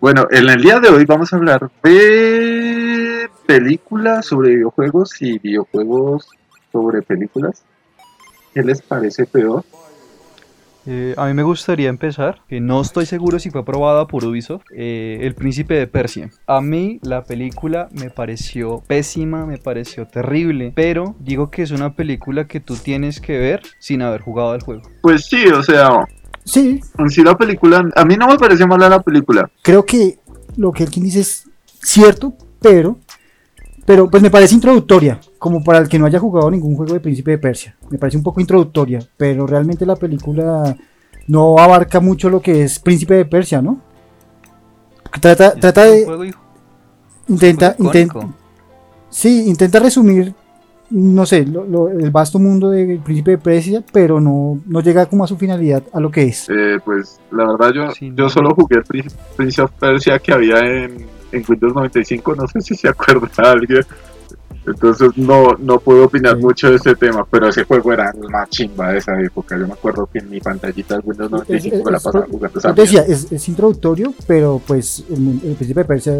Bueno, en el día de hoy vamos a hablar de películas sobre videojuegos y videojuegos sobre películas. ¿Qué les parece peor? Eh, a mí me gustaría empezar, que no estoy seguro si fue aprobada por Ubisoft, eh, El Príncipe de Persia. A mí la película me pareció pésima, me pareció terrible, pero digo que es una película que tú tienes que ver sin haber jugado al juego. Pues sí, o sea, Sí, en sí la película, a mí no me pareció mala la película. creo que lo que Elkin dice es cierto, pero, pero pues me parece introductoria, como para el que no haya jugado ningún juego de Príncipe de Persia. Me parece un poco introductoria, pero realmente la película no abarca mucho lo que es Príncipe de Persia, ¿no? Trata, trata de... juego, Intenta, intenta, sí, intenta resumir, no sé, lo- lo- el vasto mundo del Príncipe de Persia, pero no, no llega como a su finalidad, a lo que es. Eh, pues la verdad yo, Sí, yo solo jugué el Prin- Prince of Persia que había en, en Windows 95, no sé si se acuerda alguien. Entonces no, no puedo opinar Sí. mucho de ese tema, pero ese juego era la chimba de esa época. Yo me acuerdo que en mi pantallita de Windows 95 me la es- pasaba jugando esa decía, es, es introductorio, pero pues el, el Príncipe de Persia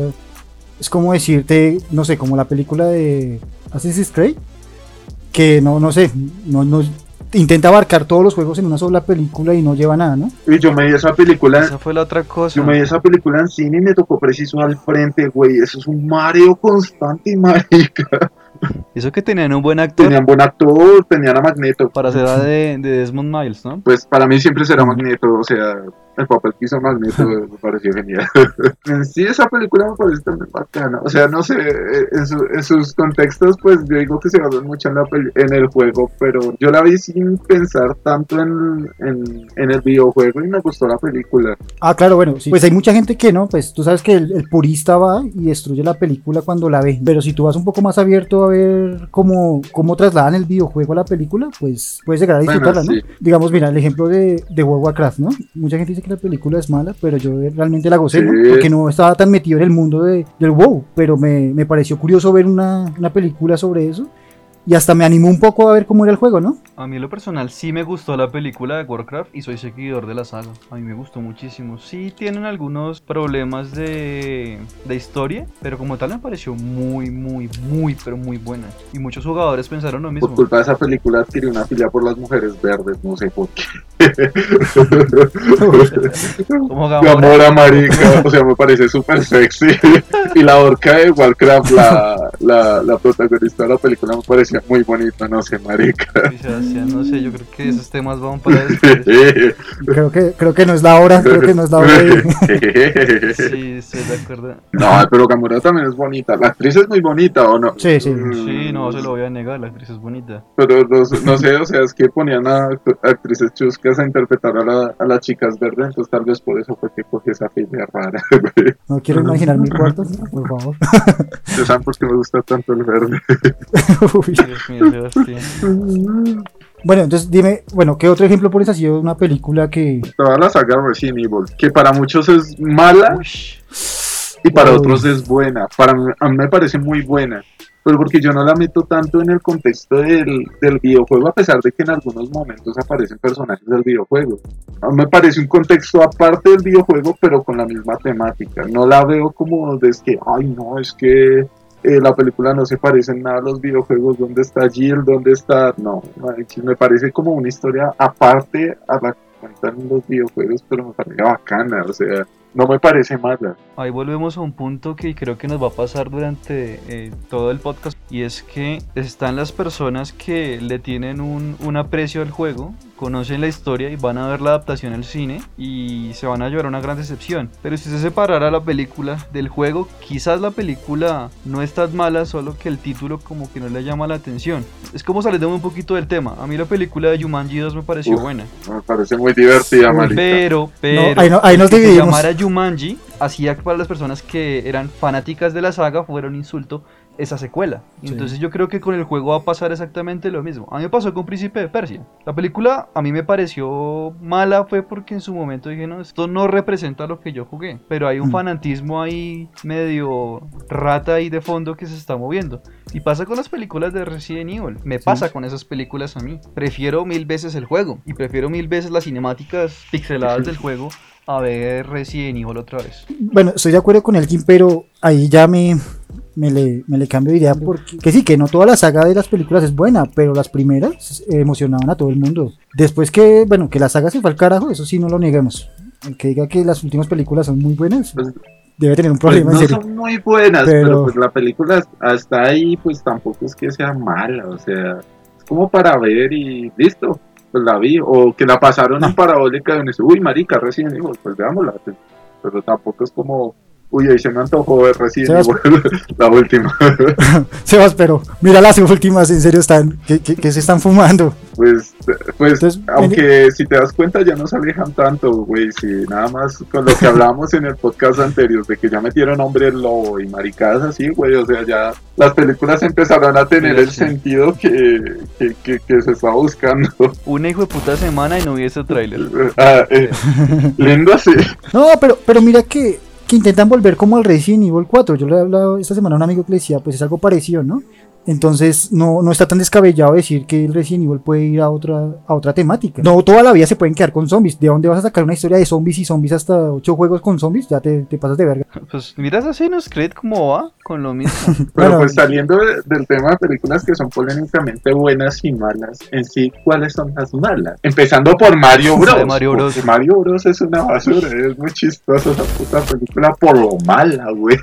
es como decirte, no sé, como la película de Assassin's Creed, que no, no sé, no, no intenta abarcar todos los juegos en una sola película y no lleva nada, ¿no? Y yo me vi esa película, Esa fue la otra cosa. yo me vi esa película en cine y me tocó preciso al frente, güey. Eso es un Mario constante, marica. Eso que tenían un buen actor Tenían buen actor, tenían a Magneto. para ser de, de Desmond Miles, ¿no? Pues para mí siempre será Magneto, o sea, el papel que hizo Magneto me pareció genial. en sí, esa película me parece también bacana. O sea, no sé, eh, en, su- en sus contextos, pues yo digo que se basan mucho en, la peli- en el juego, pero yo la vi sin pensar tanto en, en, en el videojuego y me gustó la película. Ah, claro, bueno, sí. Pues hay mucha gente que no, pues tú sabes que el, el purista va y destruye la película cuando la ve. Pero si tú vas un poco más abierto a ver cómo, cómo trasladan el videojuego a la película, pues puedes llegar a Bueno, disfrutarla, sí. ¿no? Digamos, mira, el ejemplo de, de World of Warcraft, ¿no? Mucha gente dice que la película es mala, pero yo realmente la gocé. Porque no estaba tan metido en el mundo de, del WoW, pero me, me pareció curioso ver una, una película sobre eso. Y hasta me animó un poco a ver cómo era el juego, ¿no? A mí en lo personal sí me gustó la película de Warcraft y soy seguidor de la saga. A mí me gustó muchísimo. Sí tienen algunos problemas de, de historia, pero como tal me pareció muy, muy, muy, pero muy buena. Y muchos jugadores pensaron lo mismo. Por culpa de esa película adquirí una filia por las mujeres verdes, no sé por qué. Como Gamora. Gamora, marica, o sea, me parece súper sexy. Y la orca de Warcraft, la, la, la protagonista de la película, me muy bonita, no sé, marica. Sí, Sebastián, no sé, yo creo que esos temas van para después. Creo que, creo que no es la hora, creo que no es la hora de... Sí, estoy de acuerdo. No, pero Gamora también es bonita. La actriz es muy bonita, ¿o no? Sí, sí. Mm, Sí, no se lo voy a negar, la actriz es bonita. Pero no, no sé, o sea, es que ponían a act- actrices chuscas a interpretar a, la- a las chicas verdes, entonces tal vez por eso fue que cogí esa filia rara. No quiero imaginar mi cuarto, por favor. ¿Ustedes saben por qué me gusta tanto el verde? Uy. Dios mío, Sebastián. Bueno, entonces dime, bueno, ¿qué otro ejemplo pones así de una película que... Toda la saga Resident Evil, que para muchos es mala Uy, y para Uy. otros es buena. Para mí, a mí me parece muy buena. Pero porque yo no la meto tanto en el contexto del, del videojuego, a pesar de que en algunos momentos aparecen personajes del videojuego. A mí me parece un contexto aparte del videojuego, pero con la misma temática. No la veo como de que, ay, no, es que eh, la película no se parece en nada a los videojuegos. ¿Dónde está Jill? ¿Dónde está.? No, me parece como una historia aparte a la que cuentan los videojuegos, pero me parece bacana. O sea, no me parece mala. Ahí volvemos a un punto que creo que nos va a pasar durante eh, todo el podcast y es que están las personas que le tienen un, un aprecio al juego, conocen la historia y van a ver la adaptación al cine y se van a llevar una gran decepción. Pero si se separara la película del juego, quizás la película no es tan mala, solo que el título como que no le llama la atención. Es como saliendo un poquito del tema. A mí la película de Jumanji 2 me pareció Uf. buena. Me parece muy divertida, Uy, marica. Pero, pero, ahí no- ahí nos que se dividimos. llamara Jumanji hacía que para las personas que eran fanáticas de la saga fuera un insulto esa secuela. Sí. Entonces yo creo que con el juego va a pasar exactamente lo mismo. A mí me pasó con Príncipe de Persia. La película a mí me pareció mala fue porque en su momento dije, no, esto no representa lo que yo jugué. Pero hay un Mm. fanatismo ahí medio rata ahí de fondo que se está moviendo. Y pasa con las películas de Resident Evil. Me pasa con esas películas a mí. Prefiero mil veces el juego. Y prefiero mil veces las cinemáticas pixeladas del juego a ver Resident Evil otra vez. Bueno, estoy de acuerdo con Elkin, pero ahí ya me, me, le, me le cambio de idea porque que sí, que no toda la saga de las películas es buena, pero las primeras emocionaban a todo el mundo. Después que, bueno, que la saga se fue al carajo, eso sí no lo neguemos. El que diga que las últimas películas son muy buenas, Pues, debe tener un pues problema no en serio. son muy buenas, pero... Pero- pues la película hasta ahí pues tampoco es que sea mala, o sea, es como para ver y listo, pues la vi, o que la pasaron en parabólica y uno dice, uy marica, Resident Evil, pues veámosla, pues, pero tampoco es como, uy, ahí se me antojó ver Resident Sebas- Evil, la última, Sebas, pero mira las últimas, en serio están, que, que- que se están fumando. pues, pues Entonces, aunque si te das cuenta ya no se alejan tanto, güey, si nada más con lo que hablábamos en el podcast anterior, de que ya metieron hombre lobo y maricadas así, güey, o sea, ya las películas empezaron a tener Sí, el sí. sentido que, que, que, que se está buscando. Una hijo de puta semana y no vi ese tráiler. Ah, eh, lindo así. No, pero, pero mira que, que intentan volver como al Resident Evil 4. Yo le he hablado esta semana a un amigo que le decía, pues es algo parecido, ¿no? Entonces no, no está tan descabellado decir que el Resident Evil puede ir a otra, a otra temática. No toda la vida se pueden quedar con zombies. ¿De dónde vas a sacar una historia de zombies y zombies hasta ocho juegos con zombies? Ya te, te pasas de verga. Pues mira Assassin's Creed cómo va con lo mismo. Pero Bueno, pues saliendo de- del tema de películas que son polémicamente buenas y malas, en sí, ¿cuáles son las malas? Empezando por Mario Bros. de Mario Bros. Mario Bros es una basura, es muy chistosa esa puta película por lo mala, güey.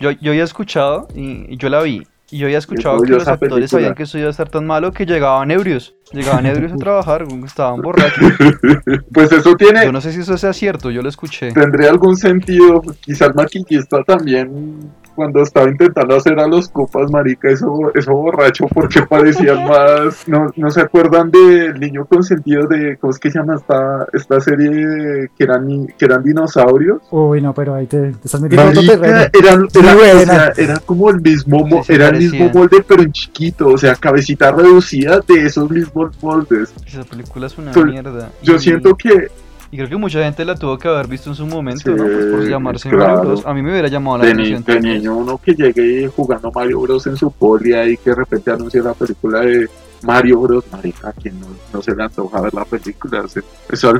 Yo, yo había escuchado y, y yo la vi. Y yo había escuchado que los actores película. sabían que eso iba a estar tan malo que llegaban ebrios. Llegaban ebrios a trabajar, estaban borrachos. Pues eso tiene, Yo no sé si eso sea cierto, yo lo escuché. tendría algún sentido. Quizá el maquillista también, cuando estaba intentando hacer a los copas, marica, eso, eso borracho, porque parecían más. No, no se acuerdan del niño consentido de. ¿Cómo es que se llama esta, esta serie que eran, que eran dinosaurios? Uy, no, pero ahí te, te estás metiendo en otro Marica, terreno. era, era, sea, era como el mismo mo- era el mismo molde pero en chiquito, o sea, cabecita reducida de esos mismos moldes. Esa película es una mierda. Yo Y- siento que Y creo que mucha gente la tuvo que haber visto en su momento, Sí, ¿no? Pues por llamarse claro. Mario Bros. A mí me hubiera llamado la de, atención. de niño uno que llegue jugando Mario Bros en su poli y que de repente anuncia la película de Mario Bros, marica, que no, no se le antoja ver la película, o sea, eso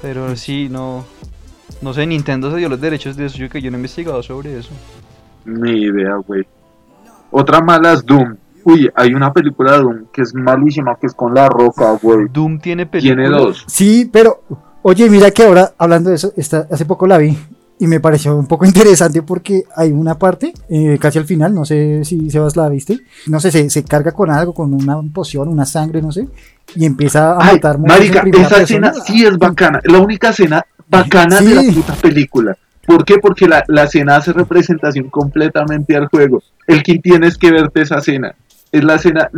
Pero sí, no. No sé, Nintendo se dio los derechos de eso. Yo que yo no he investigado sobre eso. ni idea, güey. Otra mala es Doom. Uy, hay una película de Doom que es malísima, que es con la roca, güey. Doom tiene película. Tiene dos. Sí, pero oye, mira que ahora hablando de eso, esta, hace poco la vi y me pareció un poco interesante porque hay una parte, eh, casi al final, no sé si Sebas la viste, no sé, se, se carga con algo, con una poción, una sangre, no sé, y empieza a Ay, matar marica, esa escena sí es bacana. La única escena bacana de la puta película. ¿Por qué? Porque la, la escena hace representación completamente al juego. El que tienes que verte esa escena. Es la escena.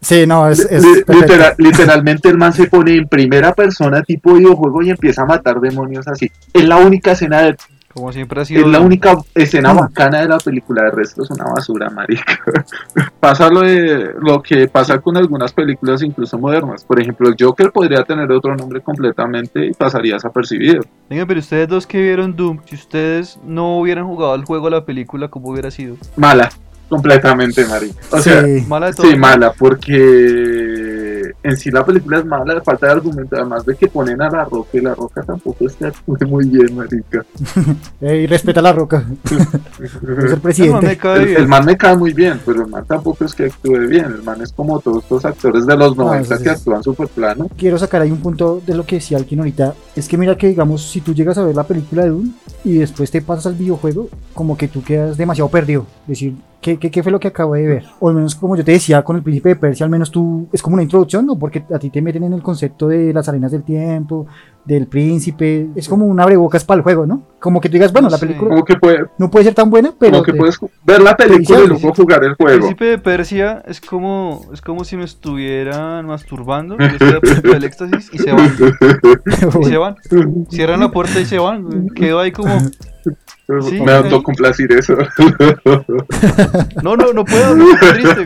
Sí, no, es, literal- literalmente el man se pone en primera persona tipo videojuego y empieza a matar demonios así. Es la única escena de, Como siempre ha sido. es la única escena Mm. bacana de la película, el resto es una basura, marica. pasa lo, de, lo que pasa con algunas películas incluso modernas. Por ejemplo, el Joker podría tener otro nombre completamente y pasaría desapercibido. Venga, pero ustedes dos que vieron Doom, si ustedes no hubieran jugado el juego la película, ¿cómo hubiera sido? Mala, completamente, marica. O sea, Sí. Mala de todo. sí, mala, porque en sí la película es mala, falta de argumento, además de que ponen a la roca y la roca tampoco está muy, muy bien, marica. Ey, respeta la roca, es el presidente. El, el man me cae muy bien, pero el man tampoco es que actúe bien. El man es como todos estos actores de los 90 sí, que sí. actúan súper plano. Quiero sacar ahí un punto de lo que decía alguien ahorita. Es que mira que, digamos, si tú llegas a ver la película de Doom y después te pasas al videojuego, como que tú quedas demasiado perdido. Es decir, ¿qué, qué, qué fue lo que acabo de ver? O al menos, como yo te decía con el Príncipe de Persia, al menos tú, es como una introducción, ¿no? Porque a ti te meten en el concepto de las arenas del tiempo, del príncipe. Es como un abrebocas para el juego, ¿no? Como que tú digas, bueno, No la película Como que, puede, no puede ser tan buena, pero. como que te- puedes ver la película y luego jugar el El juego. príncipe de Persia es como, es como si me estuvieran masturbando. Yo estoy a punto del éxtasis y se van. Y se van. Cierran la puerta y se van. Quedo ahí como. Sí, me autocomplacir eso. No, no, no puedo. No, triste,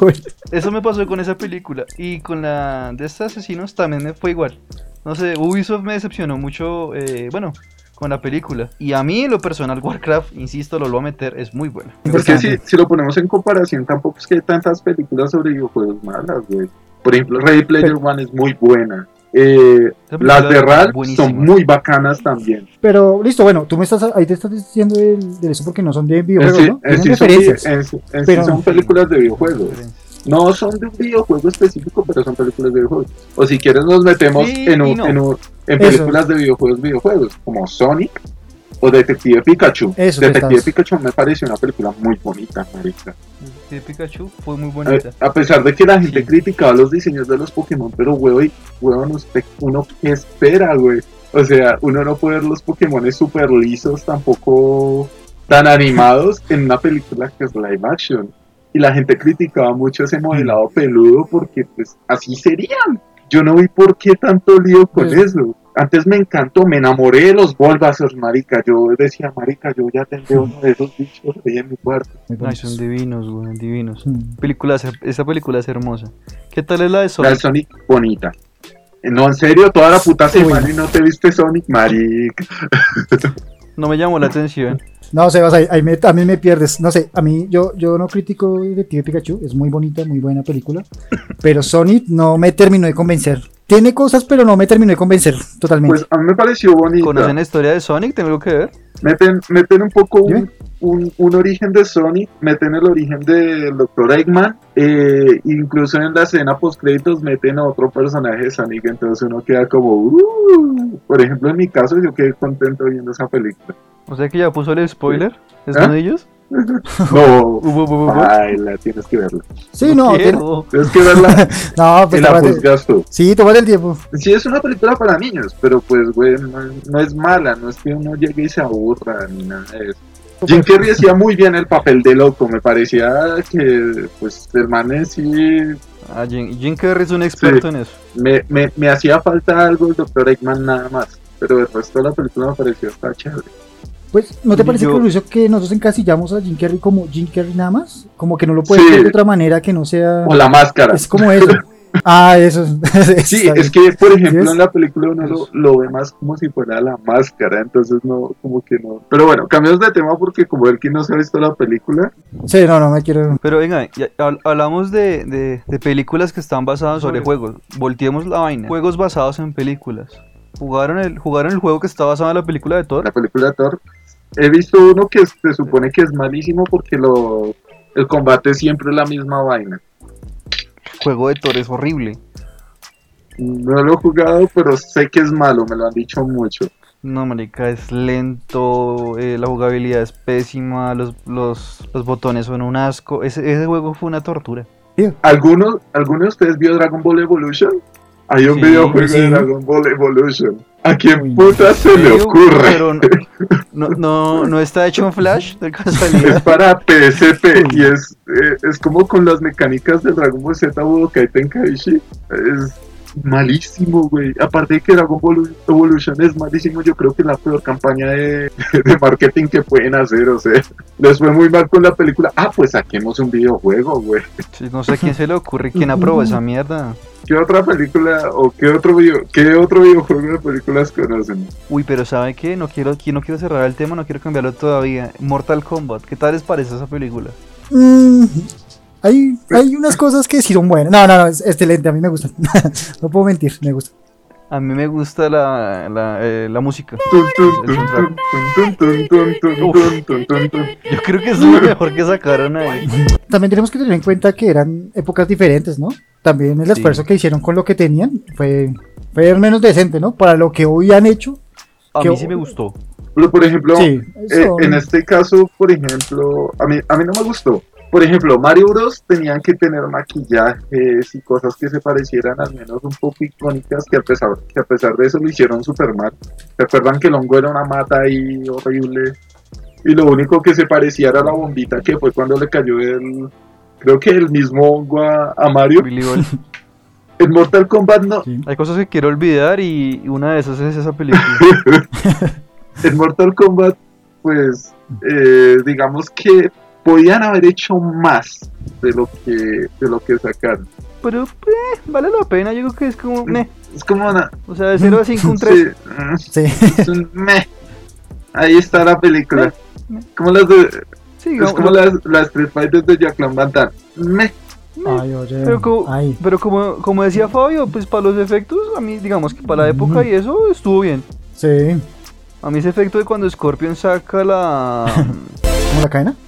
güey. Eso me pasó con esa película. Y con la de estos asesinos también me fue igual. No sé, Ubisoft me decepcionó mucho, eh, bueno, con la película. Y a mí, en lo personal, Warcraft, insisto, lo voy a meter, es muy buena. Es que si, si lo ponemos en comparación, tampoco es que hay tantas películas sobre videojuegos malas, güey. Por ejemplo, Ready Player One es muy buena. Eh, las de buenísima. son muy bacanas también. Pero listo, bueno, tú me estás ahí te estás diciendo de, eso porque no son de En videojuegos, sí- ¿no? en sí son, referencias. en sí- son películas de videojuegos. No son de un videojuego específico, pero son películas de videojuegos. O si quieres nos metemos Sí en, y un, no. en, un- en Eso. películas de videojuegos, videojuegos, como Sonic o Detective Pikachu. Eso Detective estás- Pikachu me pareció una película muy bonita, marica. De Pikachu fue muy A, bonita. a pesar de que la gente Sí. criticaba los diseños de los Pokémon, pero güey, weón, usted, uno qué espera, güey. O sea, uno no puede ver los Pokémon súper lisos, tampoco tan animados en una película que es live action. Y la gente criticaba mucho ese modelado peludo porque pues así serían. Yo no vi por qué tanto lío con Pues- eso. Antes me encantó, me enamoré de los Bulbasaur, marica. Yo decía, marica, yo ya tendré uno de esos bichos ahí en mi cuarto. Ay, son divinos, güey, divinos. Mm. Película, esa película es hermosa. ¿Qué tal es la de La de Sonic? Sonic bonita. No, en serio, toda la puta semana y no te viste Sonic, marica. No me llamó la atención. No, Sebas, ahí, ahí me, a mí me pierdes. No sé, a mí yo, yo no critico Detective Pikachu, es muy bonita, muy buena película. Pero Sonic no me terminó de convencer. Tiene cosas, pero no me terminó de convencer totalmente. Pues a mí me pareció bonita. ¿Conocen la historia de Sonic? ¿Tengo que ver? Meten, meten un poco un, un origen de Sonic, meten el origen del Dr. Eggman, eh, incluso en la escena post créditos meten a otro personaje de Sonic, entonces uno queda como, "Uh". por ejemplo en mi caso yo quedé contento viendo esa película. O sea que ya puso el spoiler. ¿Es ¿Ah? uno de ellos? No, hubo. baila, tienes que verla. sí, no, tiene- quiero. Tienes que verla no, y pues la juzgas tú. Sí, tómate el tiempo. Sí, es una película para niños, pero pues, güey, no, no es mala, no es que uno llegue y se aburra ni nada de eso. Jim Carrey hacía muy bien el papel de loco, me parecía que, pues, el man sí, Ah, Jim, Jim Carrey es un experto en eso. me, me, me hacía falta algo el Dr. Eggman nada más, pero el resto de la película me pareció hasta chévere. Pues, ¿no te parece yo- curioso que nosotros encasillamos a Jim Carrey como Jim Carrey nada más? Como que no lo puedes Sí. ver de otra manera que no sea... O la máscara. Es como eso. Ah, eso. Sí, es que, por ejemplo, en la película uno lo, lo ve más como si fuera la máscara, entonces no, como que no. Pero bueno, cambiamos de tema porque como el que no se ha visto la película, Sí, no, no me quiero... Pero venga, ya hab- hablamos de, de- de películas que están basadas sobre juegos. Volteemos la vaina. Juegos basados en películas. ¿Jugaron el, ¿Jugaron el juego que está basado en la película de Thor? la película de Thor. He visto uno que se supone que es malísimo porque lo el combate siempre es la misma vaina. El juego de Thor es horrible. No lo he jugado, pero sé que es malo, me lo han dicho mucho. No, marica, es lento, eh, la jugabilidad es pésima, los, los, los botones son un asco. Ese, ese juego fue una tortura. ¿Algunos, ¿Alguno de ustedes vio Dragon Ball Evolution? Hay un Sí, videojuego sí. de Dragon Ball Evolution. ¿A quién puta se le ocurre? Pero no, no, no, está hecho en Flash, de Es casualidad. para PSP y es, eh, es como con las mecánicas de Dragon Ball Z Budokai Tenkaichi. Es malísimo, güey. Aparte de que Dragon Ball Evolution es malísimo, yo creo que es la peor campaña de, de marketing que pueden hacer. O sea, les fue muy mal con la película. Ah, pues saquemos un videojuego, güey. Sí, no sé a quién se le ocurre, quién aprobó esa mierda. ¿Qué otra película o qué otro video, qué otro videojuego de películas conocen? Uy, pero ¿sabe qué? No quiero, aquí no quiero cerrar el tema, no quiero cambiarlo todavía. Mortal Kombat, ¿qué tal les parece esa película? Mm, hay, hay unas cosas que sí son buenas. No, no, no, es excelente, a mí me gustan. no puedo mentir, me gusta. A mí me gusta la, la, eh, la música. Yo creo que es lo mejor que sacaron ahí. También tenemos que tener en cuenta que eran épocas diferentes, ¿no? También el esfuerzo sí. que hicieron con lo que tenían fue, fue menos decente, ¿no? Para lo que hoy han hecho. A mí sí me gustó. Pero, por ejemplo, sí, eso... eh, en este caso, por ejemplo, a mí, a mí no me gustó. Por ejemplo, Mario Bros. tenían que tener maquillajes y cosas que se parecieran al menos un poco icónicas que a pesar, que a pesar de eso lo hicieron super mal. ¿Se acuerdan que el hongo era una mata ahí horrible? Y lo único que se parecía era la bombita que fue cuando le cayó el... Creo que el mismo hongo a, a Mario. En Mortal Kombat no, sí. Hay cosas que quiero olvidar y una de esas es esa película. en Mortal Kombat, pues, eh, digamos que podían haber hecho más de lo que, de lo que sacaron. Pero eh, vale la pena, yo creo que es como meh. Es como una. O sea, de 0 a 5 un 3. sí, Sí. es un meh. Ahí está la película. Meh. Como las de, Sí, es como las, las Street Fighters de Jacqueline Van Damme. Meh. Ay, oye. Pero, como, Ay. pero como, como decía Fabio, pues para los efectos, a mí, digamos que para la época Mm. y eso estuvo bien. Sí. A mí ese efecto de cuando Scorpion saca la, ¿Cómo la cadena?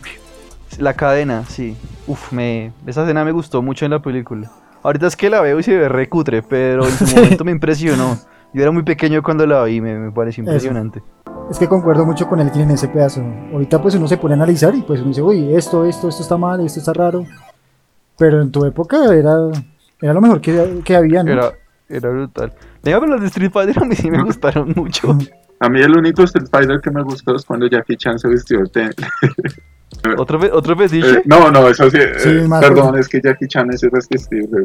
la cadena, sí. Uf, me, esa escena me gustó mucho en la película. Ahorita es que la veo y se ve recutre, pero en su momento me impresionó. Yo era muy pequeño cuando la vi, me, me pareció Eso. impresionante. Es que concuerdo mucho con él en ese pedazo. Ahorita pues uno se pone a analizar y pues uno dice, uy, esto, esto, esto está mal, esto está raro. Pero en tu época era, era lo mejor que, que había, ¿no? Era, era brutal. Venga, pero las de Street Fighter a mí sí me gustaron mucho. A mí el único Street Fighter que me gustó es cuando Jackie Chan se vistió de... ¿Otro, fe- otro fetiche? Eh, no, no, eso sí. Sí, eh, más perdón, es que Jackie Chan es irresistible.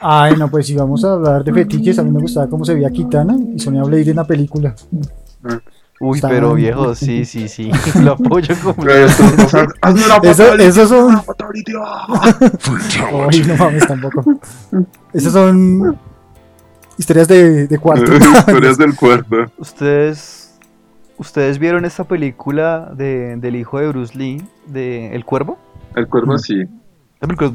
Ay, no, pues si vamos a hablar de fetiches, a mí me gustaba cómo se veía Kitana y Sonya Blade en la película. Uy, Está- pero viejo, sí, sí, sí. Lo apoyo como. Hazme una Eso, fatality, esos son... una fatality, ah. Ay, no mames, tampoco. Esas son historias de, de cuarto. Historias del cuerpo. ¿Ustedes, ¿Ustedes vieron esta película de, del hijo de Bruce Lee, de El Cuervo? El cuervo sí, La película,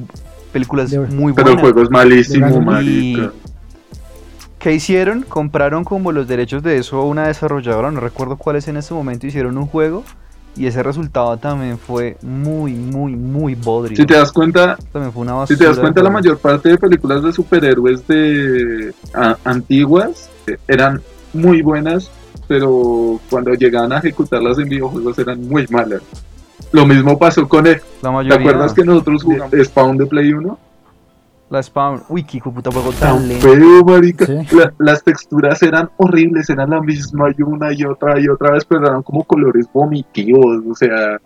película es De- muy pero el buena. juego es malísimo, marica. ¿Qué hicieron? Compraron como los derechos de eso a una desarrolladora, no recuerdo cuál es en este momento, hicieron un juego y ese resultado también fue muy, muy, muy bodrio. Si te das cuenta, También fue una basura. si te das cuenta, la mayor parte de películas de superhéroes de a- antiguas eh, eran muy buenas, pero cuando llegaban a ejecutarlas en videojuegos eran muy malas. Lo mismo pasó con el, La ¿Te mayoría. acuerdas que nosotros jugamos Spawn de Play 1? La Spawn. Uy, qué puta juego Tan feo, marica. Sí. La- las texturas eran horribles, eran la misma y una y otra y otra vez, pero eran como colores vomitivos, o sea,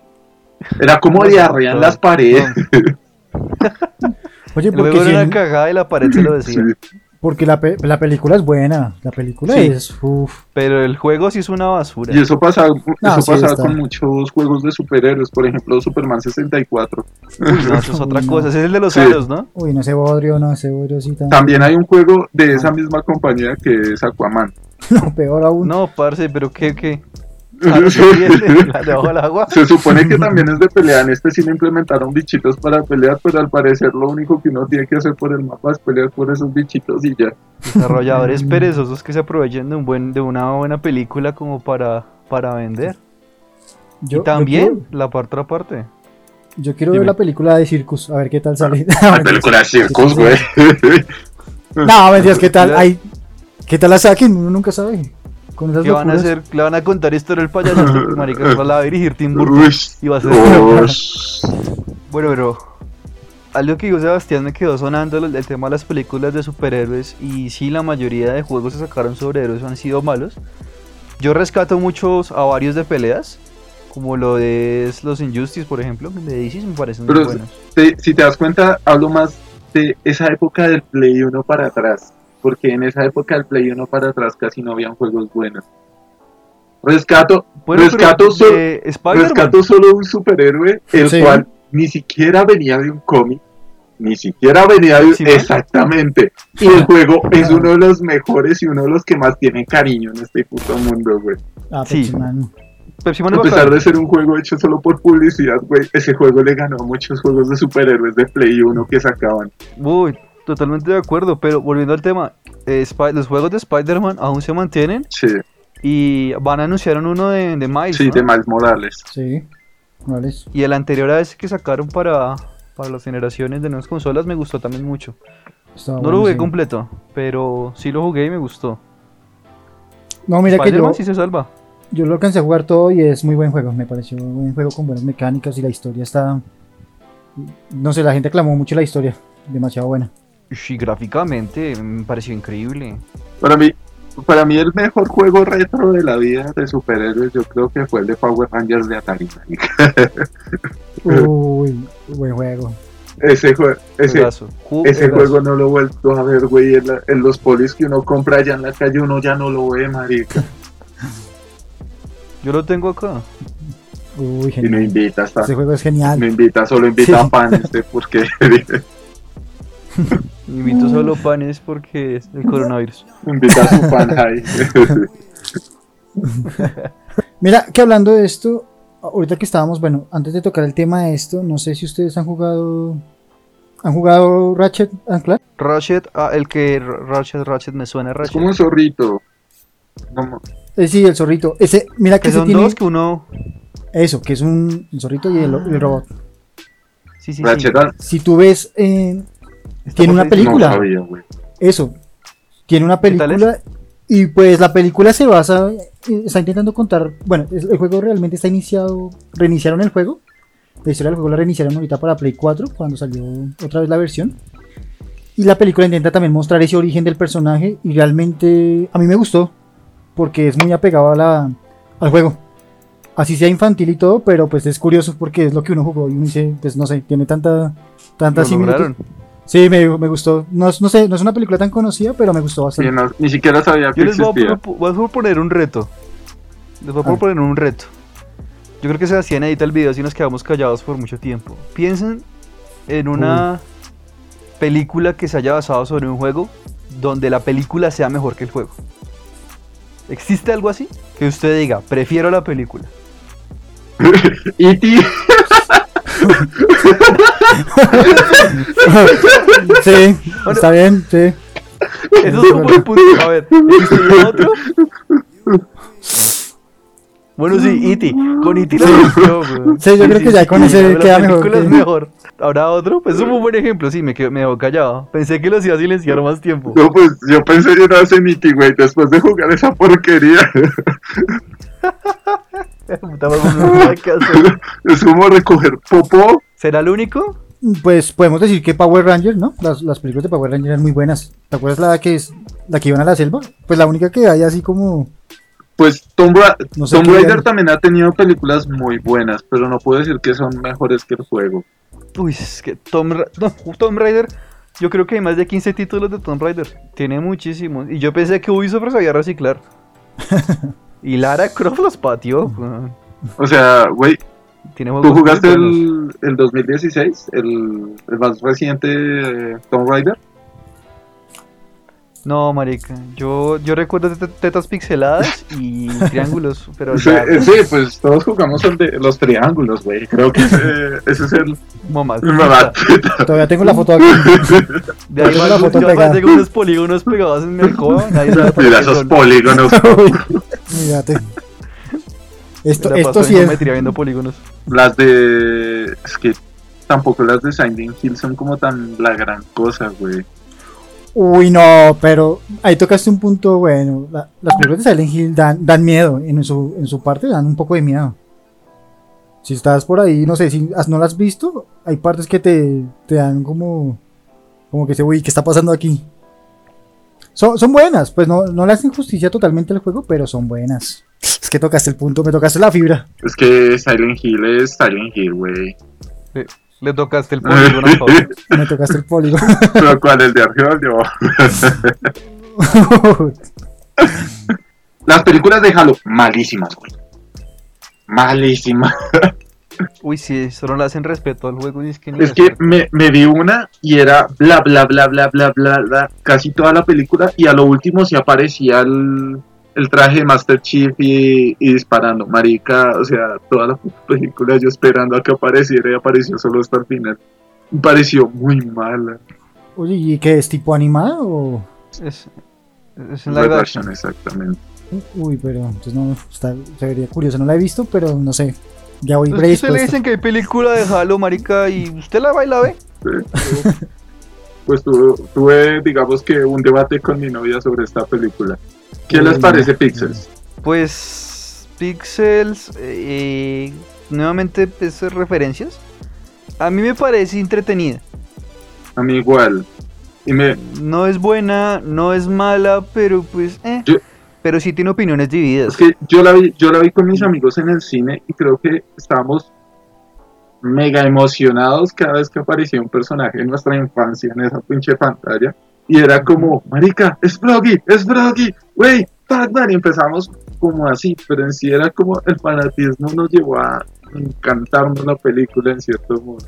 era como diarrea en las paredes. Oye, porque, era una cagada y la pared se lo decía. Sí. Porque la, pe- la película es buena. La película Sí. es. Uf. Pero el juego sí es una basura. Y eso pasaba, eso sí, está. con muchos juegos de superhéroes, por ejemplo Superman 64. Uy, no, eso es otra no. cosa. Ese es el de los Sí. aros, ¿no? Uy, no, ese bodrio, no, ese bodrio sí tan- También hay un juego de esa misma compañía que es Aquaman. No, peor aún. No, parce, pero qué, qué. Ah, se agua. Supone que también es de pelea. En este sí le implementaron bichitos para pelear, pero al parecer lo único que uno tiene que hacer por el mapa es pelear por esos bichitos y ya. Desarrolladores perezosos que se aprovechen de un buen, de una buena película como para, para vender. Yo, y también Yo la otra parte. yo quiero Dime. ver la película de Circus, a ver qué tal sale. La película de circos, güey. No, mentiras, ¿qué tal? Ay, ¿Qué tal la saquen? Uno nunca sabe. Con esas ¿Qué van a hacer? Le van a contar historia del payaso. Marica, la va a dirigir Tim Burton. Y va a ser. Bueno, pero algo que dijo Sebastián me quedó sonando el, el tema de las películas de superhéroes y sí, la mayoría de juegos que sacaron sobre héroes han sido malos. Yo rescato muchos a varios de peleas, como lo de los Injustice, por ejemplo, de DC me parecen muy buenos. Te- si te das cuenta, hablo más de esa época del Play 1 para atrás. Porque en esa época del Play 1 para atrás casi no habían juegos buenos. Rescato, Bueno, pero rescato, so- solo un superhéroe, el Sí. cual ni siquiera venía de un cómic, ni siquiera venía de ¿Sí? Exactamente. Y el juego es uno de los mejores y uno de los que más tienen cariño en este puto mundo, güey. Ah, Sí. Man. Pepsi Man A es pesar de ser un juego hecho solo por publicidad, güey, ese juego le ganó a muchos juegos de superhéroes de Play 1 que sacaban. Uy, totalmente de acuerdo, pero volviendo al tema, eh, los juegos de Spider-Man aún se mantienen Sí, y van a anunciar uno de, de Miles, sí, ¿no? de Miles Morales. Sí. ¿Cuál es? Y el anterior a ese que sacaron para, para las generaciones de nuevas consolas me gustó también mucho. Estaba No lo jugué completo, pero sí lo jugué y me gustó. No, mira que yo, Spider-Man sí se salva. yo lo alcancé a jugar todo y es muy buen juego. Me pareció un buen juego con buenas mecánicas y la historia está. No sé, la gente aclamó mucho la historia. Demasiado buena. Sí, gráficamente me pareció increíble. Para mí, para mí el mejor juego retro de la vida de superhéroes yo creo que fue el de Power Rangers de Atari. Uy, buen juego. Ese, jue- ese, juego no lo he vuelto a ver, güey. En, la- en los polis que uno compra allá en la calle uno ya no lo ve, marica. Yo lo tengo acá. Uy, Y no genial. invita hasta... Ese juego es genial. No invita, solo invita Sí. a pan este porque Invito solo panes porque es el coronavirus. invita a su pan ahí. Mira, que hablando de esto, ahorita que estábamos, bueno, antes de tocar el tema de esto, no sé si ustedes han jugado. ¿Han jugado Ratchet and Clank? Ratchet, ah, el que Ratchet, Ratchet me suena Es Ratchet. como un zorrito. Como- Eh, sí, el zorrito. Ese, mira que Que se son tiene. dos que uno. Eso, que es un, un zorrito y el, el robot. Sí, sí, Ratchet sí. Si tú ves. eh, Está tiene una película. No sabía, güey. Eso. Tiene una ¿Qué tal película. Y pues la película se basa. eh, Está intentando contar. Bueno, el juego realmente está iniciado. Reiniciaron el juego. La historia del juego la reiniciaron ahorita para Play 4. Cuando salió otra vez la versión. Y la película intenta también mostrar ese origen del personaje. Y realmente a mí me gustó. Porque es muy apegado a la, al juego. Así sea infantil y todo. Pero pues es curioso porque es lo que uno jugó. Y uno dice, pues no sé, tiene tanta. Tanta similitud. Sí, me, me gustó. No, es- no sé, no es una película tan conocida, pero me gustó Sí, bastante. no, ni siquiera sabía que Yo les voy a, voy a proponer un reto. Les voy a proponer un reto. Yo creo que Sebastián edita el video si nos quedamos callados por mucho tiempo. Piensen en una película que se haya basado sobre un juego donde la película sea mejor que el juego. ¿Existe algo así? Que usted diga, prefiero la película. E.T. sí, Bueno. está bien, sí. Eso es un buen punto. A ver, ¿existiría otro? Bueno, sí, E.T. Con E.T. lo eligió, weón. Sí, yo creo que ya con ese queda mejor película es mejor. ¿Habrá otro? Pues es un muy buen ejemplo, sí, me, quedo, me dejó callado. Pensé que los iba a silenciar más tiempo. No, pues yo pensé en ese E.T., güey, después de jugar esa porquería. No es como recoger popó. ¿Será el único? Pues podemos decir que Power Rangers, ¿no? Las, las películas de Power Rangers eran muy buenas. ¿Te acuerdas la que es la que iban a la selva? Pues la única que hay así como Pues Tomb, Ra- No sé Tomb Raider también ha tenido películas muy buenas, pero no puedo decir que son mejores que el juego. Uy, es que Tom, Ra- no, Tomb Raider, yo creo que hay más de 15 títulos de Tomb Raider. Tiene muchísimos. Y yo pensé que Ubisoft sabía reciclar. y Lara Croft los pateó. O sea, güey, Tiene ¿tú jugaste el, el 2016? El, el más reciente eh, Tomb Raider? No, marica. Yo, yo recuerdo tet- tetas pixeladas y triángulos, pero Sí, ya, eh, sí, pues todos jugamos el de los triángulos, güey. Creo que ese, ese es el... mamá. todavía tengo la foto aquí. De ahí Tengo la foto yo pegada. tengo unos polígonos pegados en mi alcoba. Nadie sabe para Mira esos son. polígonos. Mírate. Esto, la esto sí es. geometría viendo polígonos. Las de... Es que tampoco las de Silent Hill son como tan la gran cosa, güey. Uy, no, pero ahí tocaste un punto bueno. La- las películas de Silent Hill dan, dan miedo. En su, en su parte dan un poco de miedo. Si estás por ahí, no sé, si has- no las has visto, hay partes que te, te dan como. Como que se, uy, ¿qué está pasando aquí? Son, son buenas, pues no, no le hacen justicia totalmente al juego, pero son buenas. Es que tocaste el punto, me tocaste la fibra. Es que Silent Hill es Silent Hill, güey. Le, le tocaste el polígono. Me tocaste el polígono. Pero ¿cuál? El de Argeolio. Las películas de Halo, malísimas, güey. Malísimas. Uy, sí, eso no le hacen respeto al juego. y es que, ni Es me, me vi una y era bla, bla, bla, bla, bla, bla, bla, casi toda la película y a lo último se aparecía el, el traje de Master Chief y, y disparando. Marica, o sea, toda la película yo esperando a que apareciera y apareció solo hasta el final. Me pareció muy mala. Oye, ¿y qué es tipo animada o.? Es, es en Red action. exactamente. Uy, pero entonces no, está, se vería curioso, no la he visto, pero no sé, ya voy Es que usted le dicen que hay película de Halo, marica, y usted la va y la ve. Sí. Pues tu- tuve, digamos que un debate con mi novia sobre esta película. ¿Qué les Uy, parece. Pixels? Pues Pixels, eh, nuevamente pues, referencias. A mí me parece entretenida. A mí igual. Y me, No es buena, no es mala, pero pues, eh. Yo- Pero sí tiene opiniones divididas. Es que yo la vi, yo la vi con mis amigos en el cine y creo que estábamos mega emocionados cada vez que aparecía un personaje de nuestra infancia en esa pinche pantalla. Y era como, marica, es Froggy, es Froggy, wey, Pac-Man. Y empezamos como así, pero en sí era como el fanatismo nos llevó a encantarnos la película en cierto modo.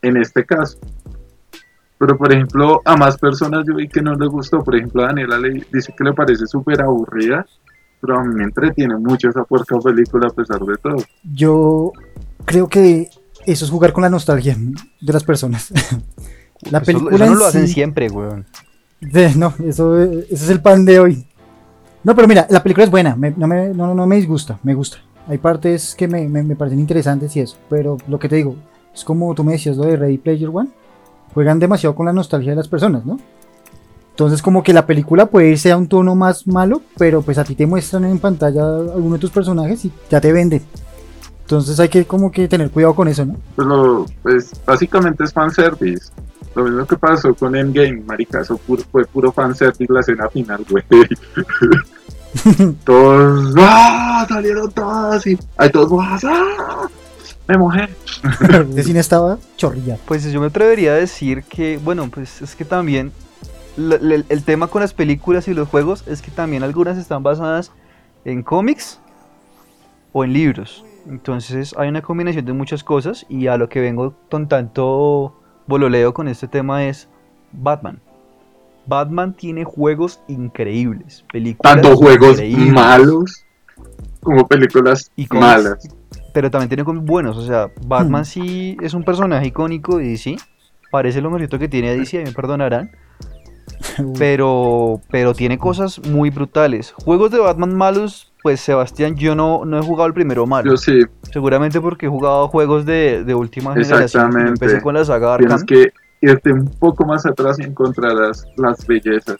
En este caso. Pero por ejemplo, a más personas yo vi que no les gustó. Por ejemplo, a Daniela le dice que le parece súper aburrida. Pero a mí me entretiene mucho esa puerca película a pesar de todo. Yo creo que eso es jugar con la nostalgia de las personas. la Eso- película eso, no en lo hacen sí- siempre, weón. De- no, eso, ese es el pan de hoy. No, pero mira, la película es buena, me- no, me, no, no me disgusta, me gusta. Hay partes que me, me- me parecen interesantes y eso, pero lo que te digo, es como tú me decías lo de Ready Player One, juegan demasiado con la nostalgia de las personas, ¿no? Entonces como que la película puede irse a un tono más malo, pero pues a ti te muestran en pantalla alguno de tus personajes y ya te venden. Entonces hay que como que tener cuidado con eso, ¿no? Pero, pues, básicamente es fanservice. Lo mismo que pasó con Endgame, marica, eso puro- fue puro fanservice la escena final, güey. todos, ¡ah! Salieron todos y hay todos, ¡ah! Me mojé. De cine estaba chorrilla. Pues yo me atrevería a decir que, bueno, pues es que también la- la- el tema con las películas y los juegos es que también algunas están basadas en cómics o en libros. Entonces hay una combinación de muchas cosas y a lo que vengo con tanto bololeo con este tema es Batman. Batman tiene juegos increíbles, películas Tanto juegos increíbles. malos como películas Y malas. pero también tiene cómics buenos. O sea, Batman sí es un personaje icónico de DC. Parece lo mejorito que tiene DC, me perdonarán. Pero, pero tiene cosas muy brutales. Juegos de Batman malos, pues Sebastián, yo no, no he jugado el primero malo. Yo sí, Seguramente porque he jugado juegos de, de última generación. Exactamente. Empecé con la saga tienes Arkham. que irte un poco más atrás y encontrarás las bellezas.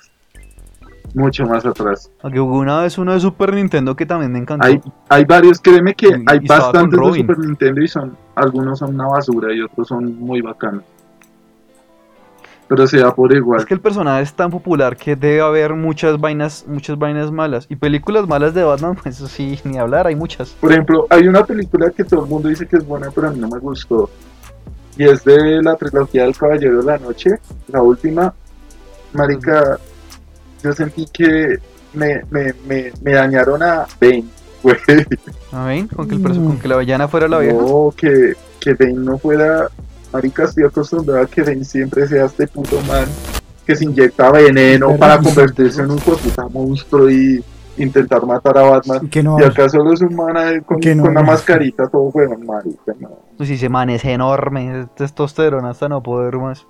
Mucho más atrás. Aunque hubo una vez uno de Super Nintendo que también me encantó. Hay, hay varios, créeme que Y- hay y bastantes de. Super Nintendo y son algunos son una basura y otros son muy bacanos. Pero se da por igual. Es que el personaje es tan popular que debe haber muchas vainas, muchas vainas malas. Y películas malas de Batman, pues eso sí, ni hablar, hay muchas. Por ejemplo, hay una película que todo el mundo dice que es buena, pero a mí no me gustó. Y es de la trilogía del Caballero de la Noche, la última. Marica, yo sentí que me, me, me, me dañaron a Bane, güey. ¿A ven? Con que, el Mm. con que la villana fuera la vieja. No, que, que Bane no fuera. Marica, estoy acostumbrado a que Bane siempre sea este puto man que se inyecta veneno Pero- para convertirse en un puta monstruo y intentar matar a Batman. Y que no, Y acá solo es un man con, Que no. con una mascarita todo huevón, marica, no. Pues si ese man es enorme, es testosterona hasta no poder más.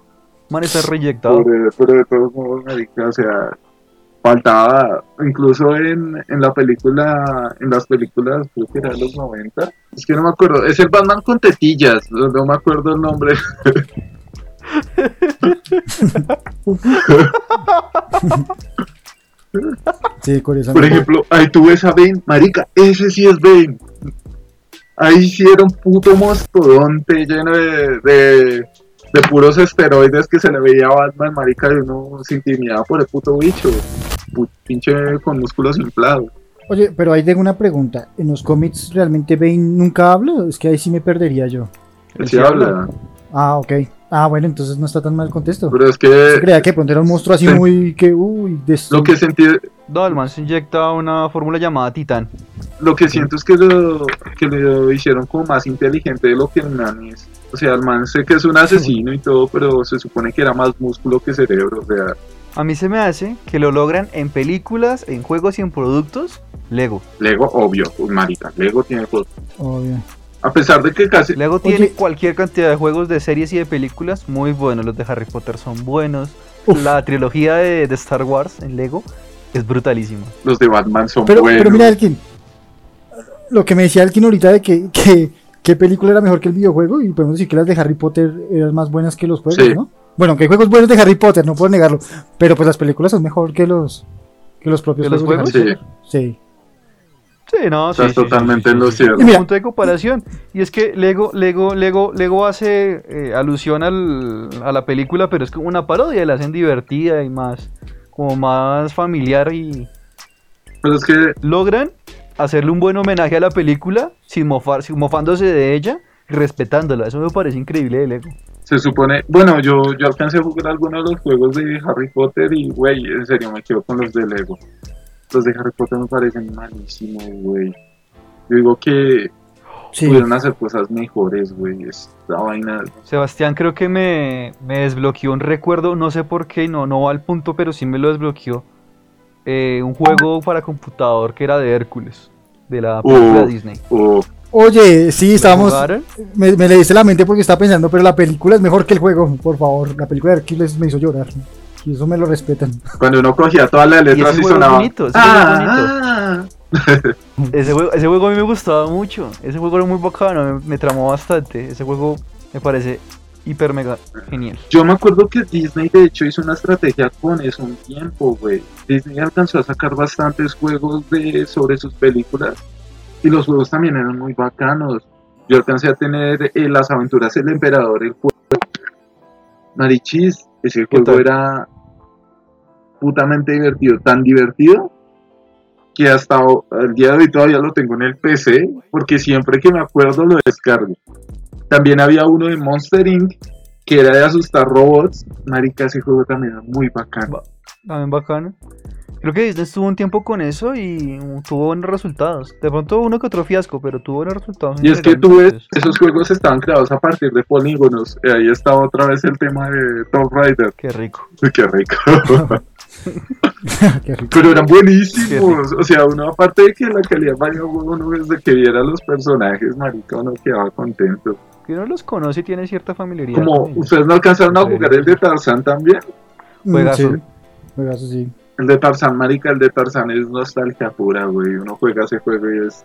Man está reyectado. Pero, pero de todos modos, marica, o sea, faltaba, incluso en, en la película, en las películas, creo que era de los 90, es que no me acuerdo, es el Batman con tetillas, no, no me acuerdo el nombre. sí, curiosamente. Por ejemplo, ahí tú ves a Bane, marica, ese sí es Bane. Ahí sí era un puto mastodonte lleno de, de, de puros esteroides que se le veía a Batman, marica, y uno se intimidaba por el puto bicho. Pinche con músculos inflados. Oye, pero ahí tengo una pregunta. ¿En los cómics realmente Bane nunca habla? Es que ahí sí me perdería yo. Él Sí sí habla. Ah, ok. Ah, bueno, entonces no está tan mal el contexto. Pero es que creía que pronto era un monstruo así Sí. muy que, uy, de esto- lo que sentí, No, el man se inyecta una fórmula llamada Titán. lo que siento es que lo, que lo hicieron como más inteligente de lo que el man es. O sea, el man sé que es un asesino y todo, pero se supone que era más músculo que cerebro. O sea, A mí se me hace que lo logran en películas, en juegos y en productos. Lego. Lego, obvio, pues, marica, Lego tiene juegos. Obvio. A pesar de que casi Lego Oye. tiene cualquier cantidad de juegos de series y de películas muy buenos. Los de Harry Potter son buenos. Uf. La trilogía de, de Star Wars en Lego es brutalísima. los de Batman son Pero, buenos. pero mira, Elkin, lo que me decía Elkin ahorita de que, que qué película era mejor que el videojuego y podemos decir que las de Harry Potter eran más buenas que los juegos, Sí. ¿no? Bueno, que hay juegos buenos de Harry Potter, no puedo negarlo, pero pues las películas son mejor que los que los propios ¿Que los juegos. de juegos? Harry Potter. Sí. Sí, no, sí, Estás sí, sí, totalmente sí, en lo sí, sí. cierto. Y mira- punto de comparación. Y es que Lego, Lego, Lego, Lego hace eh, alusión al, a la película, pero es como una parodia, la hacen divertida y más, como más familiar y Pero es que logran hacerle un buen homenaje a la película sin, mofar, sin mofándose de ella y respetándola. Eso me parece increíble de Lego. Se supone, bueno, yo, yo alcancé a jugar algunos de los juegos de Harry Potter y, güey, en serio me quedo con los de Lego. Los de Harry Potter me parecen malísimos, güey. Yo digo que Sí. pudieron hacer cosas mejores, güey. Esta vaina. Sebastián creo que me, me desbloqueó un recuerdo, no sé por qué, no, no va al punto, pero sí me lo desbloqueó. eh, un juego para computador que era de Hércules, de la película Uh. Disney. Oye, sí, ¿Lo estábamos. Me, me leíste la mente porque estaba pensando, pero la película es mejor que el juego, por favor. La película de Hércules me hizo llorar. Y eso me lo respetan. cuando uno cogía todas las letras ese y, juego sonaba. bonito, ese juego es ah, Ese juego, ese juego a mí me gustaba mucho. Ese juego era muy bacano, me, me tramó bastante. Ese juego me parece hiper mega genial. Yo me acuerdo que Disney de hecho hizo una estrategia con eso un tiempo, güey. Disney alcanzó a sacar bastantes juegos de sobre sus películas y los juegos también eran muy bacanos. Yo alcancé a tener eh, las aventuras del emperador, el juego. Marichis, ese ¿Qué juego tal? era putamente divertido, tan divertido que hasta el día de hoy todavía lo tengo en el PC porque siempre que me acuerdo lo descargo. También había uno de Monster Inc. que era de asustar robots. Marica, ese juego también era muy bacano. También bacano. Creo que Disney estuvo un tiempo con eso y tuvo buenos resultados. De pronto uno que otro fiasco, pero tuvo buenos resultados. Y es que tú ves, esos juegos estaban creados a partir de polígonos. Y ahí está otra vez el tema de Tomb Raider. Qué rico. Qué rico. Qué rico. Pero eran buenísimos. O sea, uno aparte de que la calidad vaya uno desde que viera los personajes, marica, uno quedaba contento. Que uno los conoce y tiene cierta familiaridad. Como ustedes no alcanzaron a jugar el de Tarzán también. Mm, Juegazo. sí, Juegazo, sí. El de Tarzán, marica, el de Tarzán es nostalgia pura, güey. Uno juega ese juego y es...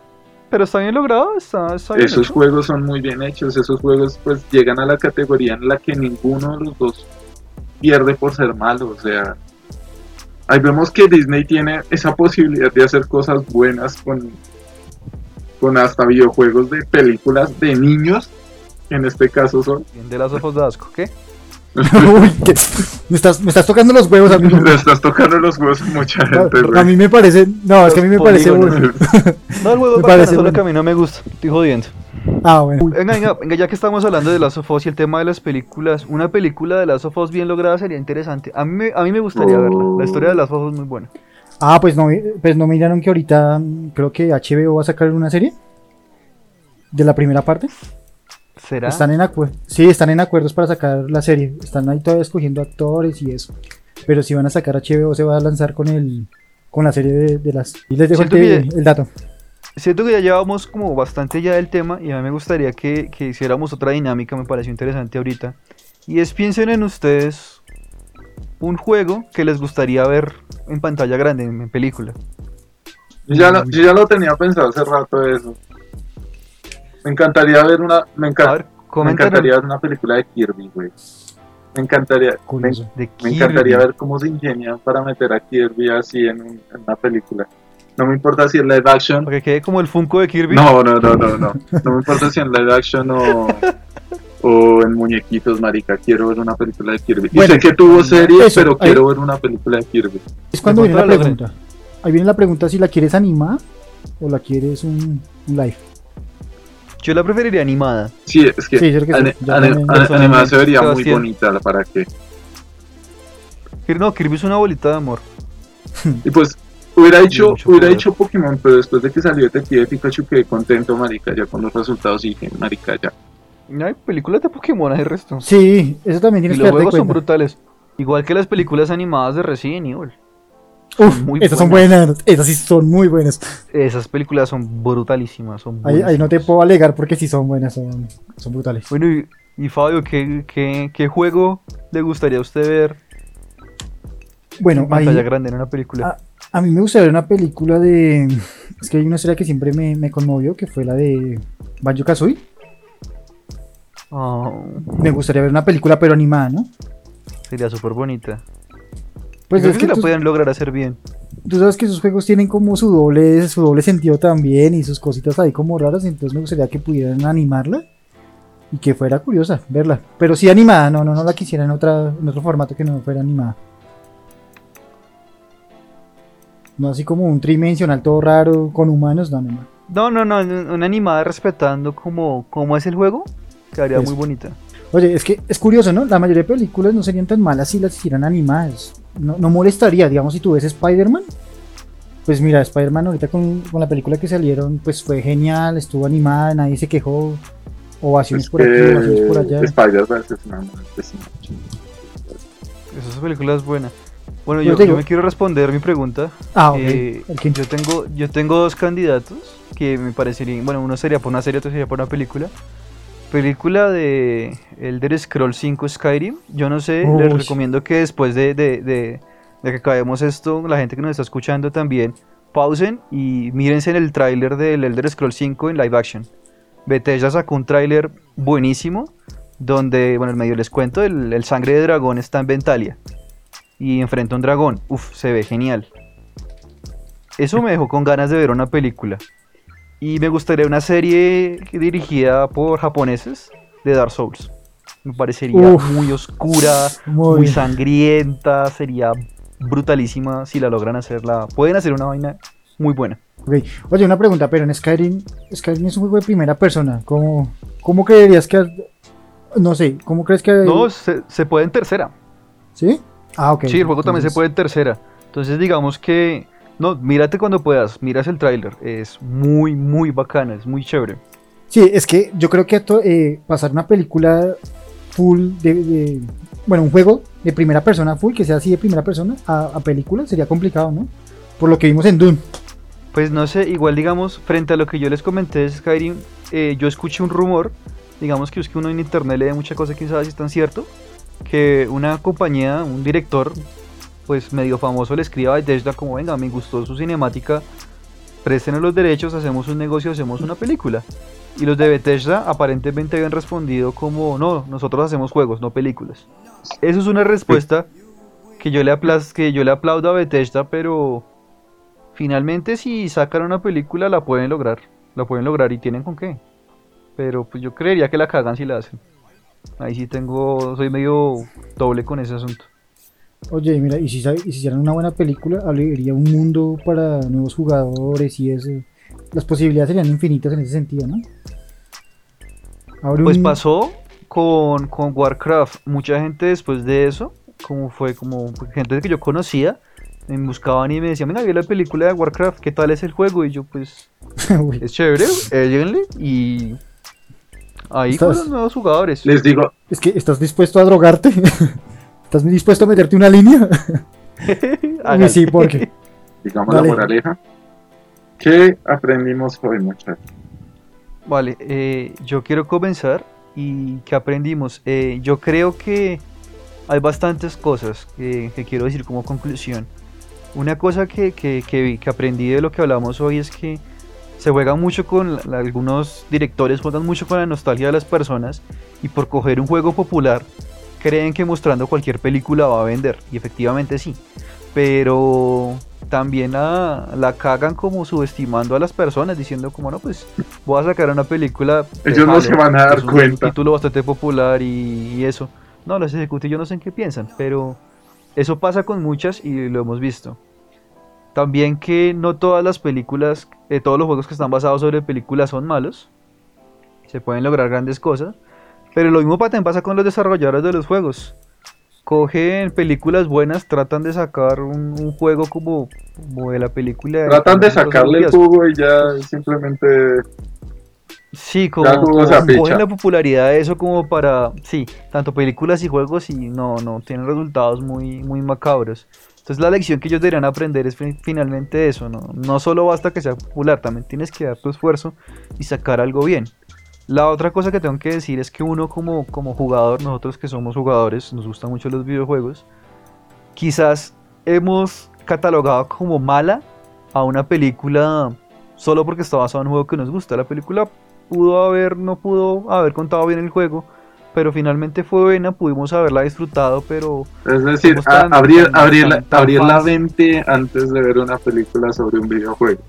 Pero está bien logrado, está, está bien Esos hecho. juegos son muy bien hechos. Esos juegos pues llegan a la categoría en la que ninguno de los dos pierde por ser malo. O sea, ahí vemos que Disney tiene esa posibilidad de hacer cosas buenas con, con hasta videojuegos de películas de niños. que En este caso son. De las ojos de asco, ¿qué? Uy, me, estás, me estás tocando los huevos, amigo. Le estás tocando los huevos a mucha gente, A mí me parece. No, es que a mí me parece bueno. No, el juego Me es bacano, parece solo bueno. que a mí no me gusta. Estoy jodiendo. Ah, bueno. Venga, venga, venga, ya que estamos hablando de Last of Us y el tema de las películas, una película de Last of Us bien lograda sería interesante. A mí, me- a mí me gustaría Oh. verla. La historia de Last of Us es muy buena. Ah, pues no, pues no miraron que ahorita creo que HBO va a sacar una serie de la primera parte. ¿Será? Están en acuerdos. Sí, están en acuerdos para sacar la serie. Están ahí todavía escogiendo actores y eso. Pero si van a sacar HBO se va a lanzar con el con la serie de, de las. Y les dejo el, dato. Siento que ya llevamos como bastante ya del tema y a mí me gustaría que, que hiciéramos otra dinámica, me pareció interesante ahorita. Y es piensen en ustedes un juego que les gustaría ver en pantalla grande, en, en película. Yo ya, lo, yo ya lo tenía pensado hace rato eso. Me encantaría ver una. Me, enca- ver, me encantaría ver una película de Kirby, güey. Me encantaría. Me, encantaría ver cómo se ingenian para meter a Kirby así en, un- en una película. No me importa si es live action. Para que quede como el Funko de Kirby. No, no, no, no, no. No me importa si en live action o, o en muñequitos, marica. Quiero ver una película de Kirby. Bueno, y sé que tuvo series, eso, pero ahí- quiero ver una película de Kirby. Es cuando viene la pregunta. Ahí viene la pregunta si la quieres animada o la quieres un, un live. Yo la preferiría animada. Sí, es que Sí, sí. Animada se vería muy bonita, ¿para qué? No, Kirby es una bolita de amor. Y pues hubiera hecho, hubiera hecho Pokémon, pero después de que salió Detective Pikachu quedé contento, marica, ya con los resultados y dije, marica, ya. No hay películas de Pokémon, hay resto. Sí, eso también Y tienes que los juegos son brutales. Igual que las películas animadas de Resident Evil. Uf, muy estas son buenas. Estas sí son muy buenas. Esas películas son brutalísimas. Son Ahí, ahí no te puedo alegar porque sí son buenas, son, son brutales. Bueno, y, y Fabio, ¿qué, qué, qué juego le gustaría a usted ver Bueno, en pantalla ahí, grande en una película? Ah, a mí me gustaría ver una película de... Es que hay una serie que siempre me, me conmovió, que fue la de Banjo Kazooie. Oh, Me gustaría ver una película pero animada, ¿no? sería súper bonita. Pues es que, que la tú, pueden lograr hacer bien. tú sabes que esos juegos tienen como su doble, su doble sentido también y sus cositas ahí como raras, entonces me gustaría que pudieran animarla y que fuera curiosa verla. Pero sí animada, no, no, no la quisiera en, otra, en otro formato que no fuera animada. No así como un tridimensional todo raro con humanos, no, no, no. No, no, no, una animada respetando como, como es el juego, quedaría Eso. muy bonita. Oye, es que es curioso, ¿no? La mayoría de películas no serían tan malas si las hicieran animadas. No, no molestaría, digamos, si tú ves Spider-Man. Pues mira, Spider-Man ahorita con, con la película que salieron, pues fue genial, estuvo animada, nadie se quejó. Ovaciones Es por aquí, ovaciones por allá. que Spider-verse es una. Esa película es buena. Bueno, Yo yo, me quiero responder mi pregunta. Ah, ok. Eh, yo tengo yo tengo dos candidatos que me parecerían, bueno, uno sería por una serie, otro sería por una película. Película de Elder Scrolls 5 Skyrim. Yo no sé, les recomiendo que después de, de, de- de que acabemos esto, la gente que nos está escuchando también, pausen y mírense en el tráiler del Elder Scrolls 5 en live action. Bethesda sacó un tráiler buenísimo donde, bueno, en medio les cuento, el, el sangre de dragón está en Ventalia y enfrenta a un dragón. Uf, se ve genial. Eso me dejó con ganas de ver una película. Y me gustaría una serie dirigida por japoneses de Dark Souls. Me parecería Uf. muy oscura, Muy sangrienta, sería brutalísima si la logran hacerla. Pueden hacer una vaina muy buena. Oye, una pregunta, pero en Skyrim, Skyrim es un juego de primera persona. ¿Cómo, cómo creerías que... No sé, ¿cómo crees que... No, se, se puede en tercera. ¿Sí? Ah, ok. Sí, el juego también se puede en tercera. Entonces digamos que... No, mírate cuando puedas, miras el tráiler. Es muy, muy bacana, es muy chévere. Sí, es que yo creo que eh, pasar una película full de, de- Bueno, un juego de primera persona full, que sea así de primera persona, a, a película, sería complicado, ¿no? Por lo que vimos en Dune. Pues no sé, igual digamos, frente a lo que yo les comenté de Skyrim, eh, yo escuché un rumor, digamos que es que uno en internet lee muchas cosas, quién sabe si es tan cierto, que una compañía, un director, pues medio famoso le escriba a Bethesda como, venga, me gustó su cinemática, préstenos los derechos, hacemos un negocio, hacemos una película. Y los de Bethesda aparentemente habían respondido como, no, nosotros hacemos juegos, no películas. Eso es una respuesta que yo le, aplas- que yo le aplaudo a Bethesda, pero finalmente si sacan una película la pueden lograr. La pueden lograr y tienen con qué. Pero pues yo creería que la cagan si la hacen. Ahí sí tengo, soy medio doble con ese asunto. Oye, mira, y si, y si hicieran una buena película, habría un mundo para nuevos jugadores y eso. Las posibilidades serían infinitas en ese sentido, ¿no? Abre Pues un- pasó con, con Warcraft. Mucha gente después de eso, como fue como gente que yo conocía, me buscaban y me decían, venga, vi la película de Warcraft, ¿qué tal es el juego? Y yo pues, es chévere, eh, lléguenle y ahí Estás- con los nuevos jugadores. Les digo, es que estás dispuesto a drogarte. ¿Estás dispuesto a meterte una línea? Uy, sí, porque. digamos Dale. la moraleja. ¿Qué aprendimos hoy, muchachos? Vale, eh, yo quiero comenzar y que aprendimos. Eh, yo creo que hay bastantes cosas que, que quiero decir como conclusión. Una cosa que, que, que vi- que aprendí de lo que hablamos hoy es que se juega mucho con, algunos directores juegan mucho con la nostalgia de las personas y por coger un juego popular creen que mostrando cualquier película va a vender y efectivamente sí. Pero también la, la cagan como subestimando a las personas diciendo como no pues voy a sacar una película Ellos no se van a dar es un cuenta. título bastante popular y, y eso no los ejecutivos yo no sé en qué piensan pero eso pasa con muchas y lo hemos visto también que no todas las películas eh, todos los juegos que están basados sobre películas son malos se pueden lograr grandes cosas pero lo mismo también pasa con los desarrolladores de los juegos cogen películas buenas, tratan de sacar un, un juego como, como de la película. Tratan de sacarle el jugo y ya simplemente Sí, como, cogen la popularidad de eso como para, sí, tanto películas y juegos y no, no, tienen resultados muy, muy macabros. Entonces la lección que ellos deberían aprender es fi- finalmente eso, ¿no? No solo basta que sea popular, también tienes que dar tu esfuerzo y sacar algo bien. La otra cosa que tengo que decir es que uno como, como jugador, nosotros que somos jugadores, nos gustan mucho los videojuegos, quizás hemos catalogado como mala a una película solo porque está basada en un juego que nos gusta. La película pudo haber, no pudo haber contado bien el juego, pero finalmente fue buena, pudimos haberla disfrutado, pero Es decir, a- abrir, tan- abrir, tan- abrir la mente antes de ver una película sobre un videojuego.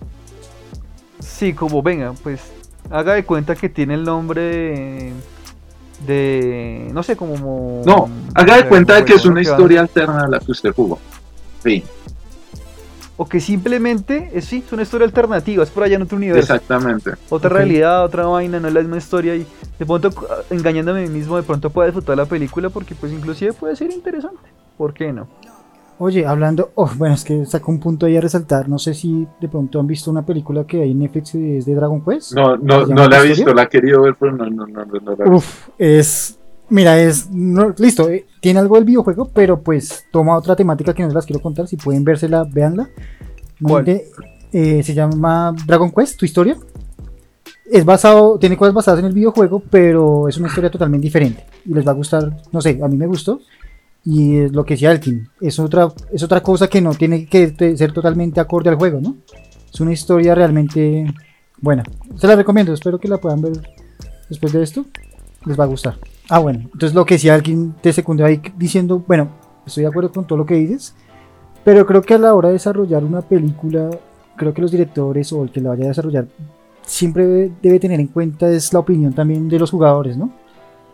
sí, como venga, pues haga de cuenta que tiene el nombre de, de- no sé, como... No, haga de cuenta de que es una historia alterna a la que usted jugó. Sí, O que simplemente, es, sí, es una historia alternativa, es por allá en otro universo. exactamente. otra realidad, otra vaina, no es la misma historia y de pronto engañándome a mí mismo de pronto pueda disfrutar la película porque pues inclusive puede ser interesante. ¿Por qué no? Oye, hablando, oh, bueno, es que saco un punto ahí a resaltar. No sé si de pronto han visto una película que hay en Netflix es de Dragon Quest. No, no, ¿Se llama no la he visto, la he querido ver, pero no, no, no, no, no la he. Uf, es Mira, es no, listo, eh, tiene algo del videojuego, pero pues toma otra temática que no se las quiero contar. Si pueden vérsela, véanla. ¿Cuál? Eh, se llama Dragon Quest, tu historia. Es basado, tiene cosas basadas en el videojuego, pero es una historia totalmente diferente. Y les va a gustar, no sé, a mí me gustó. Y lo que decía Alkin, es otra, es otra cosa que no tiene que ser totalmente acorde al juego, ¿no? Es una historia realmente buena. Se la recomiendo, espero que la puedan ver después de esto. Les va a gustar. Ah, bueno, entonces lo que decía alguien te secundó ahí diciendo, bueno, estoy de acuerdo con todo lo que dices, pero creo que a la hora de desarrollar una película, creo que los directores o el que la vaya a desarrollar siempre debe tener en cuenta es la opinión también de los jugadores, ¿no?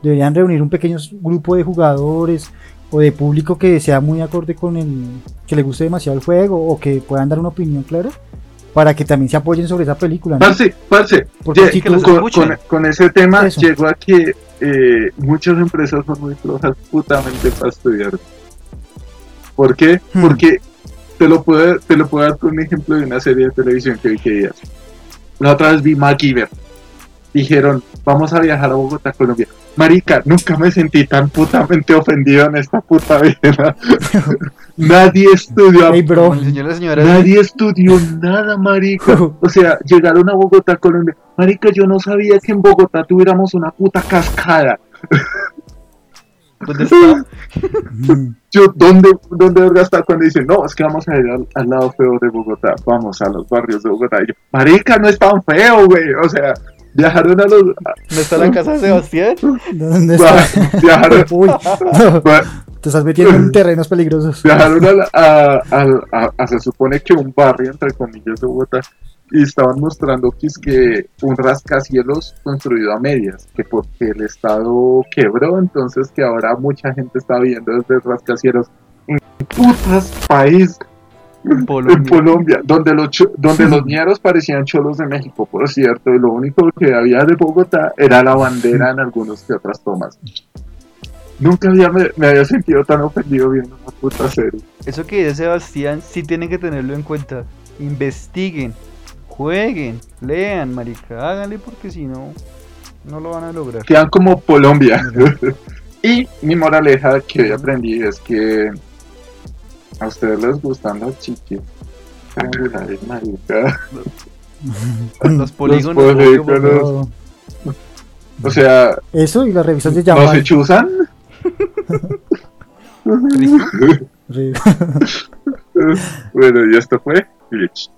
Deberían reunir un pequeño grupo de jugadores o de público que sea muy acorde con el que le guste demasiado el juego o que puedan dar una opinión clara para que también se apoyen sobre esa película, ¿no? Parce, parce, Porque ye- si que los tú- con, escuchen. con- con ese tema Eso. llegó a que eh, muchas empresas son muy flojas putamente para estudiar. ¿Por qué? Hmm. Porque te lo, puedo, te lo puedo dar con un ejemplo de una serie de televisión que vi que días. La otra vez vi MacGyver. Dijeron, vamos a viajar a Bogotá, Colombia. Marica, nunca me sentí tan putamente ofendido en esta puta vida. Nadie estudió Hey, bro. Nadie estudió nada, marica. O sea, llegaron a Bogotá, Colombia. Marica, yo no sabía que en Bogotá tuviéramos una puta cascada. ¿Dónde está? Yo, ¿dónde, dónde está cuando dicen, no, es que vamos a ir al, al lado feo de Bogotá? Vamos a los barrios de Bogotá. Y yo, marica, no es tan feo, güey. O sea, viajaron a los... ¿Dónde está la casa de Sebastián? ¿Dónde está? viajaron, Uy, no, te estás metiendo en terrenos peligrosos. viajaron a, a, a- a- se supone que un barrio, entre comillas, de Bogotá, y estaban mostrando que es que un rascacielos construido a medias, que porque el Estado quebró, entonces que ahora mucha gente está viviendo desde el rascacielos en putas país en. Colombia, donde los donde los ñeros parecían cholos de México, por cierto, y lo único que había de Bogotá era la bandera en algunas que otras tomas. Nunca había, me, me había sentido tan ofendido viendo una puta serie. Eso que dice Sebastián, sí tienen que tenerlo en cuenta. Investiguen, jueguen, lean, marica, háganle porque si no, no lo van a lograr. Quedan como Colombia. y mi moraleja que hoy aprendí es que a ustedes les gustan las chiquis triangulares, marica. Los polígonos, Los polígonos. O sea, Eso y las revistas de ¿no Yamal. se chuzan? Bueno, y esto fue Glitch.